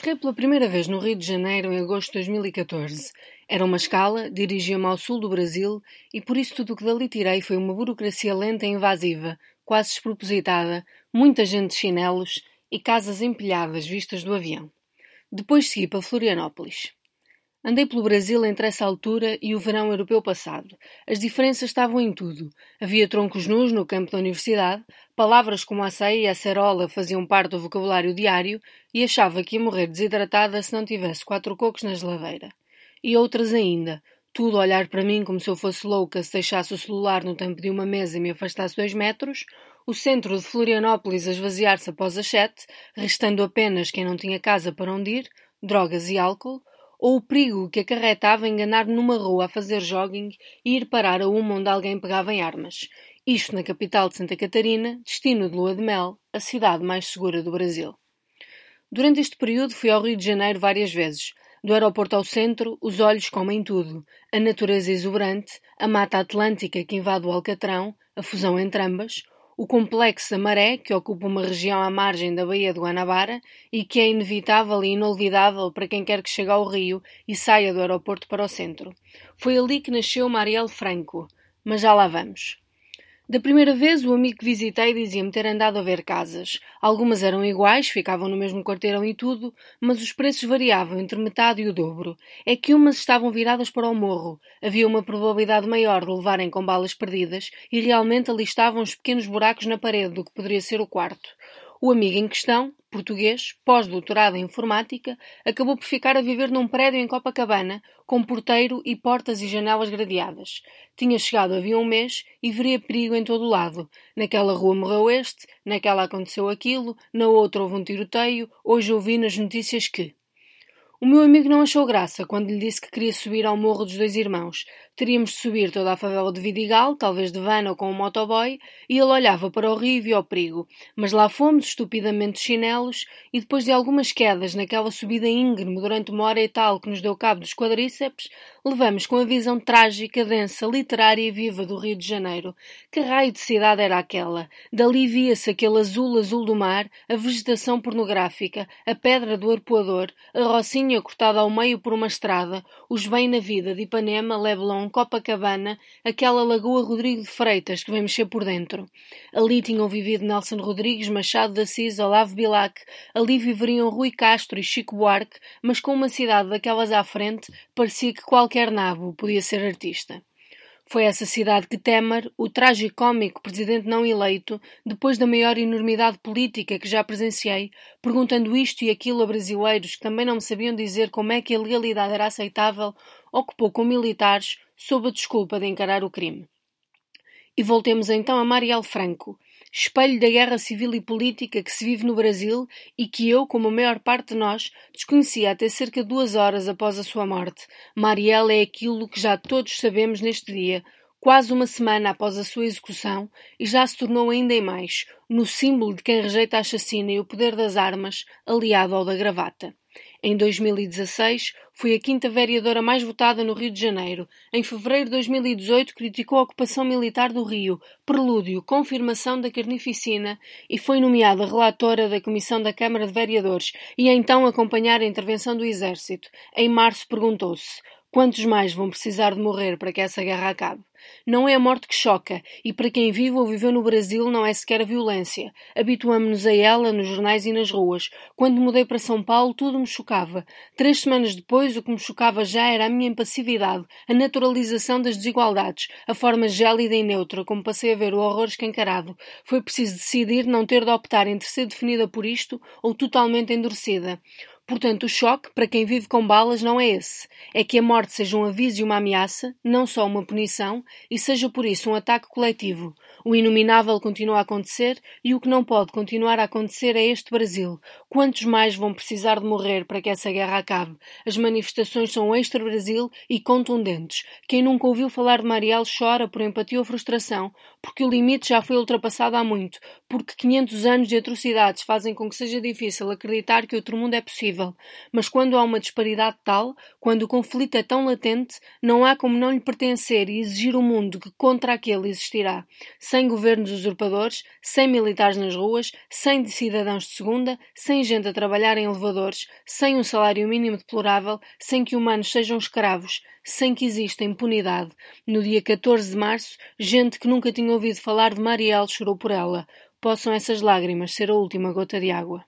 Aterrei pela primeira vez no Rio de Janeiro em agosto de 2014. Era uma escala, dirigia-me ao sul do Brasil e por isso tudo o que dali tirei foi uma burocracia lenta e invasiva, quase despropositada, muita gente de chinelos e casas empilhadas vistas do avião. Depois segui para Florianópolis. Andei pelo Brasil entre essa altura e o verão europeu passado. As diferenças estavam em tudo. Havia troncos nus no campo da universidade, palavras como açaí e acerola faziam parte do vocabulário diário e achava que ia morrer desidratada se não tivesse quatro cocos na geladeira. E outras ainda, tudo a olhar para mim como se eu fosse louca se deixasse o celular no tampo de uma mesa e me afastasse dois metros, o centro de Florianópolis a esvaziar-se após as sete, restando apenas quem não tinha casa para onde ir, drogas e álcool, ou o perigo que acarretava enganar-me numa rua a fazer jogging e ir parar a uma onde alguém pegava em armas. Isto na capital de Santa Catarina, destino de lua de mel, a cidade mais segura do Brasil. Durante este período fui ao Rio de Janeiro várias vezes. Do aeroporto ao centro, os olhos comem tudo. A natureza exuberante, a mata atlântica que invade o Alcatrão, a fusão entre ambas, o complexo da Maré, que ocupa uma região à margem da Baía de Guanabara e que é inevitável e inolvidável para quem quer que chegue ao Rio e saia do aeroporto para o centro. Foi ali que nasceu Marielle Franco. Mas já lá vamos. Da primeira vez, o amigo que visitei dizia-me ter andado a ver casas. Algumas eram iguais, ficavam no mesmo quarteirão e tudo, mas os preços variavam entre metade e o dobro. É que umas estavam viradas para o morro. Havia uma probabilidade maior de levarem com balas perdidas e realmente ali estavam os pequenos buracos na parede do que poderia ser o quarto. O amigo em questão, português, pós-doutorado em informática, acabou por ficar a viver num prédio em Copacabana, com porteiro e portas e janelas gradeadas. Tinha chegado havia um mês e veria perigo em todo o lado. Naquela rua morreu este, naquela aconteceu aquilo, na outra houve um tiroteio, hoje ouvi nas notícias que. O meu amigo não achou graça quando lhe disse que queria subir ao Morro dos Dois Irmãos. Teríamos de subir toda a favela de Vidigal, talvez de van ou com um motoboy, e ele olhava para o rio e via o perigo. Mas lá fomos, estupidamente chinelos, e depois de algumas quedas naquela subida íngreme durante uma hora e tal que nos deu cabo dos quadríceps, levamos com a visão trágica, densa, literária e viva do Rio de Janeiro. Que raio de cidade era aquela? Dali via-se aquele azul azul do mar, a vegetação pornográfica, a pedra do arpoador, a rocinha cortada ao meio por uma estrada, os bem na vida de Ipanema, Leblon, Copacabana, aquela lagoa Rodrigo de Freitas que vem mexer por dentro. Ali tinham vivido Nelson Rodrigues, Machado de Assis, Olavo Bilac, ali viveriam Rui Castro e Chico Buarque, mas com uma cidade daquelas à frente, parecia que qualquer nabo podia ser artista. Foi essa cidade que Temer, o tragicómico presidente não eleito, depois da maior enormidade política que já presenciei, perguntando isto e aquilo a brasileiros que também não me sabiam dizer como é que a legalidade era aceitável, ocupou com militares sob a desculpa de encarar o crime. E voltemos então a Marielle Franco, espelho da guerra civil e política que se vive no Brasil e que eu, como a maior parte de nós, desconhecia até cerca de duas horas após a sua morte. Marielle é aquilo que já todos sabemos neste dia, quase uma semana após a sua execução, e já se tornou ainda em mais, no símbolo de quem rejeita a chacina e o poder das armas, aliado ao da gravata. Em 2016, foi a quinta vereadora mais votada no Rio de Janeiro. Em fevereiro de 2018, criticou a ocupação militar do Rio, prelúdio, confirmação da carnificina, e foi nomeada relatora da Comissão da Câmara de Vereadores, e então acompanhar a intervenção do Exército. Em março perguntou-se: quantos mais vão precisar de morrer para que essa guerra acabe? Não é a morte que choca, e para quem vive ou viveu no Brasil não é sequer a violência. Habituamo-nos a ela nos jornais e nas ruas. Quando mudei para São Paulo, tudo me chocava. Três semanas depois, o que me chocava já era a minha impassividade, a naturalização das desigualdades, a forma gélida e neutra como passei a ver o horror escancarado. Foi preciso decidir não ter de optar entre ser definida por isto ou totalmente endurecida. Portanto, o choque, para quem vive com balas, não é esse. É que a morte seja um aviso e uma ameaça, não só uma punição, e seja por isso um ataque coletivo. O inominável continua a acontecer e o que não pode continuar a acontecer é este Brasil. Quantos mais vão precisar de morrer para que essa guerra acabe? As manifestações são extra-Brasil e contundentes. Quem nunca ouviu falar de Marielle chora por empatia ou frustração, porque o limite já foi ultrapassado há muito, porque 500 anos de atrocidades fazem com que seja difícil acreditar que outro mundo é possível. Mas quando há uma disparidade tal, quando o conflito é tão latente, não há como não lhe pertencer e exigir o um mundo que contra aquele existirá sem governos usurpadores, sem militares nas ruas, sem cidadãos de segunda, sem gente a trabalhar em elevadores, sem um salário mínimo deplorável, sem que humanos sejam escravos, sem que exista impunidade. No dia 14 de março, gente que nunca tinha ouvido falar de Marielle chorou por ela. Possam essas lágrimas ser a última gota de água.